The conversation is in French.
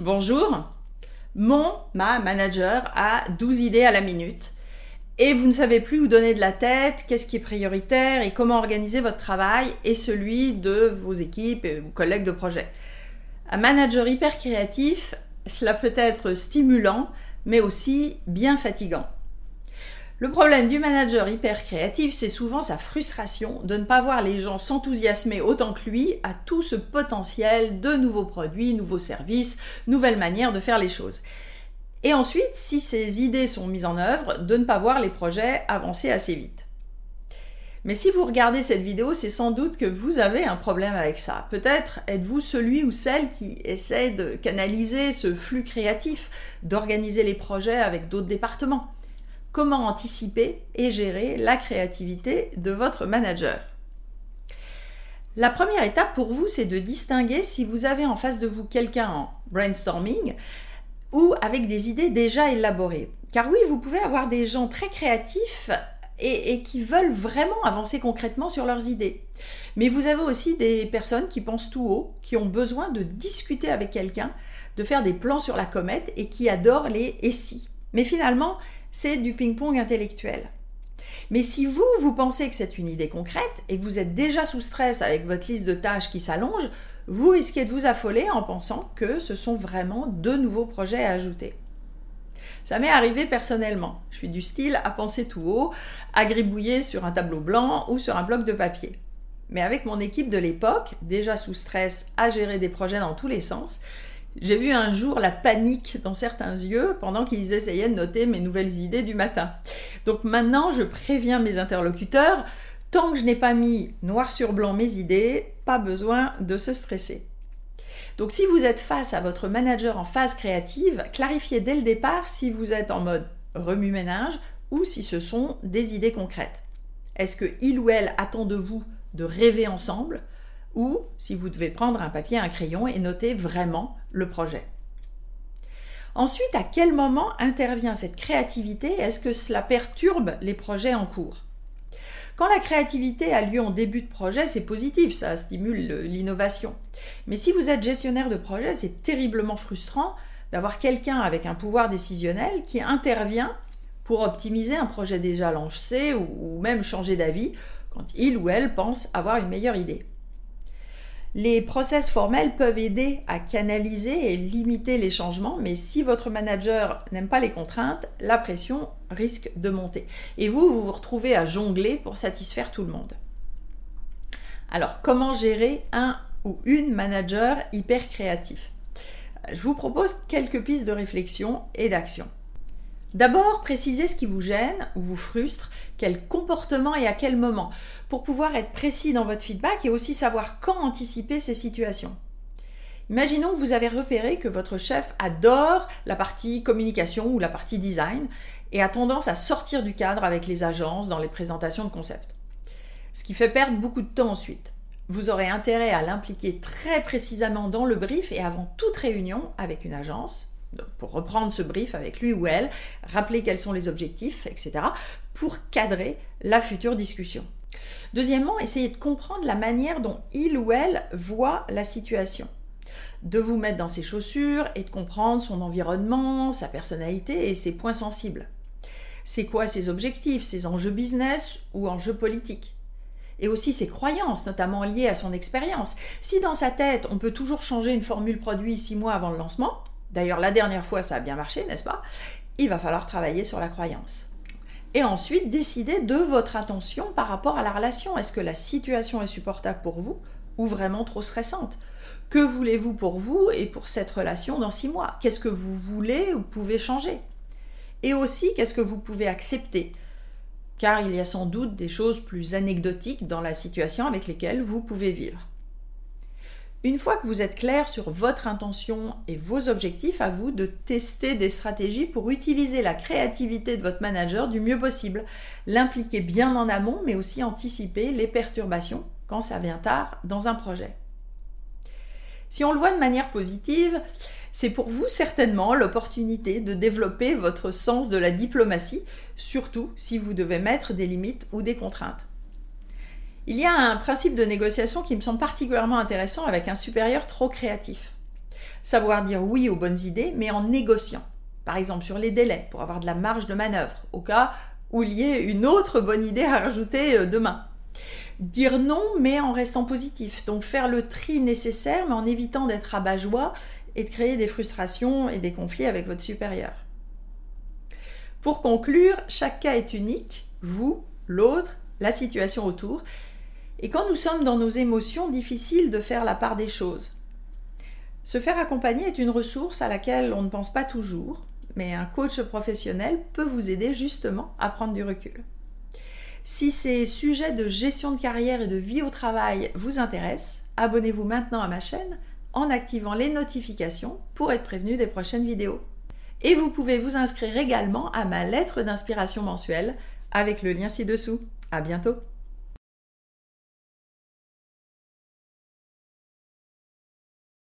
Bonjour. Mon, ma manager a 12 idées à la minute et vous ne savez plus où donner de la tête, qu'est-ce qui est prioritaire et comment organiser votre travail et celui de vos équipes et vos collègues de projet. Un manager hyper créatif, cela peut être stimulant, mais aussi bien fatigant. Le problème du manager hyper créatif, c'est souvent sa frustration de ne pas voir les gens s'enthousiasmer autant que lui à tout ce potentiel de nouveaux produits, nouveaux services, nouvelles manières de faire les choses. Et ensuite, si ces idées sont mises en œuvre, de ne pas voir les projets avancer assez vite. Mais si vous regardez cette vidéo, c'est sans doute que vous avez un problème avec ça. Peut-être êtes-vous celui ou celle qui essaie de canaliser ce flux créatif, d'organiser les projets avec d'autres départements comment anticiper et gérer la créativité de votre manager. La première étape pour vous, c'est de distinguer si vous avez en face de vous quelqu'un en brainstorming ou avec des idées déjà élaborées. Car oui, vous pouvez avoir des gens très créatifs et, qui veulent vraiment avancer concrètement sur leurs idées. Mais vous avez aussi des personnes qui pensent tout haut, qui ont besoin de discuter avec quelqu'un, de faire des plans sur la comète et qui adorent les et si. Mais finalement, c'est du ping-pong intellectuel. Mais si vous, vous pensez que c'est une idée concrète et que vous êtes déjà sous stress avec votre liste de tâches qui s'allonge, vous risquez de vous affoler en pensant que ce sont vraiment deux nouveaux projets à ajouter. Ça m'est arrivé personnellement. Je suis du style à penser tout haut, à gribouiller sur un tableau blanc ou sur un bloc de papier. Mais avec mon équipe de l'époque, déjà sous stress à gérer des projets dans tous les sens, j'ai vu un jour la panique dans certains yeux pendant qu'ils essayaient de noter mes nouvelles idées du matin. Donc maintenant, je préviens mes interlocuteurs, tant que je n'ai pas mis noir sur blanc mes idées, pas besoin de se stresser. Donc si vous êtes face à votre manager en phase créative, clarifiez dès le départ si vous êtes en mode remue-ménage ou si ce sont des idées concrètes. Est-ce que il ou elle attend de vous de rêver ensemble ou si vous devez prendre un papier, un crayon et noter vraiment le projet. Ensuite, à quel moment intervient cette créativité? Est-ce que cela perturbe les projets en cours? Quand la créativité a lieu en début de projet, c'est positif, ça stimule l'innovation. Mais si vous êtes gestionnaire de projet, c'est terriblement frustrant d'avoir quelqu'un avec un pouvoir décisionnel qui intervient pour optimiser un projet déjà lancé ou même changer d'avis quand il ou elle pense avoir une meilleure idée. Les process formels peuvent aider à canaliser et limiter les changements, mais si votre manager n'aime pas les contraintes, la pression risque de monter. Et vous, vous vous retrouvez à jongler pour satisfaire tout le monde. Alors, comment gérer un ou une manager hyper créatif Je vous propose quelques pistes de réflexion et d'action. D'abord, précisez ce qui vous gêne ou vous frustre, quel comportement et à quel moment, pour pouvoir être précis dans votre feedback et aussi savoir quand anticiper ces situations. Imaginons que vous avez repéré que votre chef adore la partie communication ou la partie design et a tendance à sortir du cadre avec les agences dans les présentations de concepts. Ce qui fait perdre beaucoup de temps ensuite. Vous aurez intérêt à l'impliquer très précisément dans le brief et avant toute réunion avec une agence, pour reprendre ce brief avec lui ou elle, rappeler quels sont les objectifs, etc., pour cadrer la future discussion. Deuxièmement, essayez de comprendre la manière dont il ou elle voit la situation. De vous mettre dans ses chaussures et de comprendre son environnement, sa personnalité et ses points sensibles. C'est quoi ses objectifs, ses enjeux business ou enjeux politiques? Et aussi ses croyances, notamment liées à son expérience. Si dans sa tête, on peut toujours changer une formule produit six mois avant le lancement, D'ailleurs, la dernière fois, ça a bien marché, n'est-ce pas? Il va falloir travailler sur la croyance. Et ensuite, décider de votre attention par rapport à la relation. Est-ce que la situation est supportable pour vous ou vraiment trop stressante? Que voulez-vous pour vous et pour cette relation dans six mois? Qu'est-ce que vous voulez ou pouvez changer? Et aussi, qu'est-ce que vous pouvez accepter? Car il y a sans doute des choses plus anecdotiques dans la situation avec lesquelles vous pouvez vivre. Une fois que vous êtes clair sur votre intention et vos objectifs, à vous de tester des stratégies pour utiliser la créativité de votre manager du mieux possible, l'impliquer bien en amont, mais aussi anticiper les perturbations quand ça vient tard dans un projet. Si on le voit de manière positive, c'est pour vous certainement l'opportunité de développer votre sens de la diplomatie, surtout si vous devez mettre des limites ou des contraintes. Il y a un principe de négociation qui me semble particulièrement intéressant avec un supérieur trop créatif. Savoir dire oui aux bonnes idées, mais en négociant. Par exemple sur les délais, pour avoir de la marge de manœuvre, au cas où il y ait une autre bonne idée à rajouter euh, demain. Dire non, mais en restant positif. Donc faire le tri nécessaire, mais en évitant d'être abat-joie et de créer des frustrations et des conflits avec votre supérieur. Pour conclure, chaque cas est unique, vous, l'autre, la situation autour. Et quand nous sommes dans nos émotions, difficile de faire la part des choses. Se faire accompagner est une ressource à laquelle on ne pense pas toujours, mais un coach professionnel peut vous aider justement à prendre du recul. Si ces sujets de gestion de carrière et de vie au travail vous intéressent, abonnez-vous maintenant à ma chaîne en activant les notifications pour être prévenu des prochaines vidéos. Et vous pouvez vous inscrire également à ma lettre d'inspiration mensuelle avec le lien ci-dessous. À bientôt!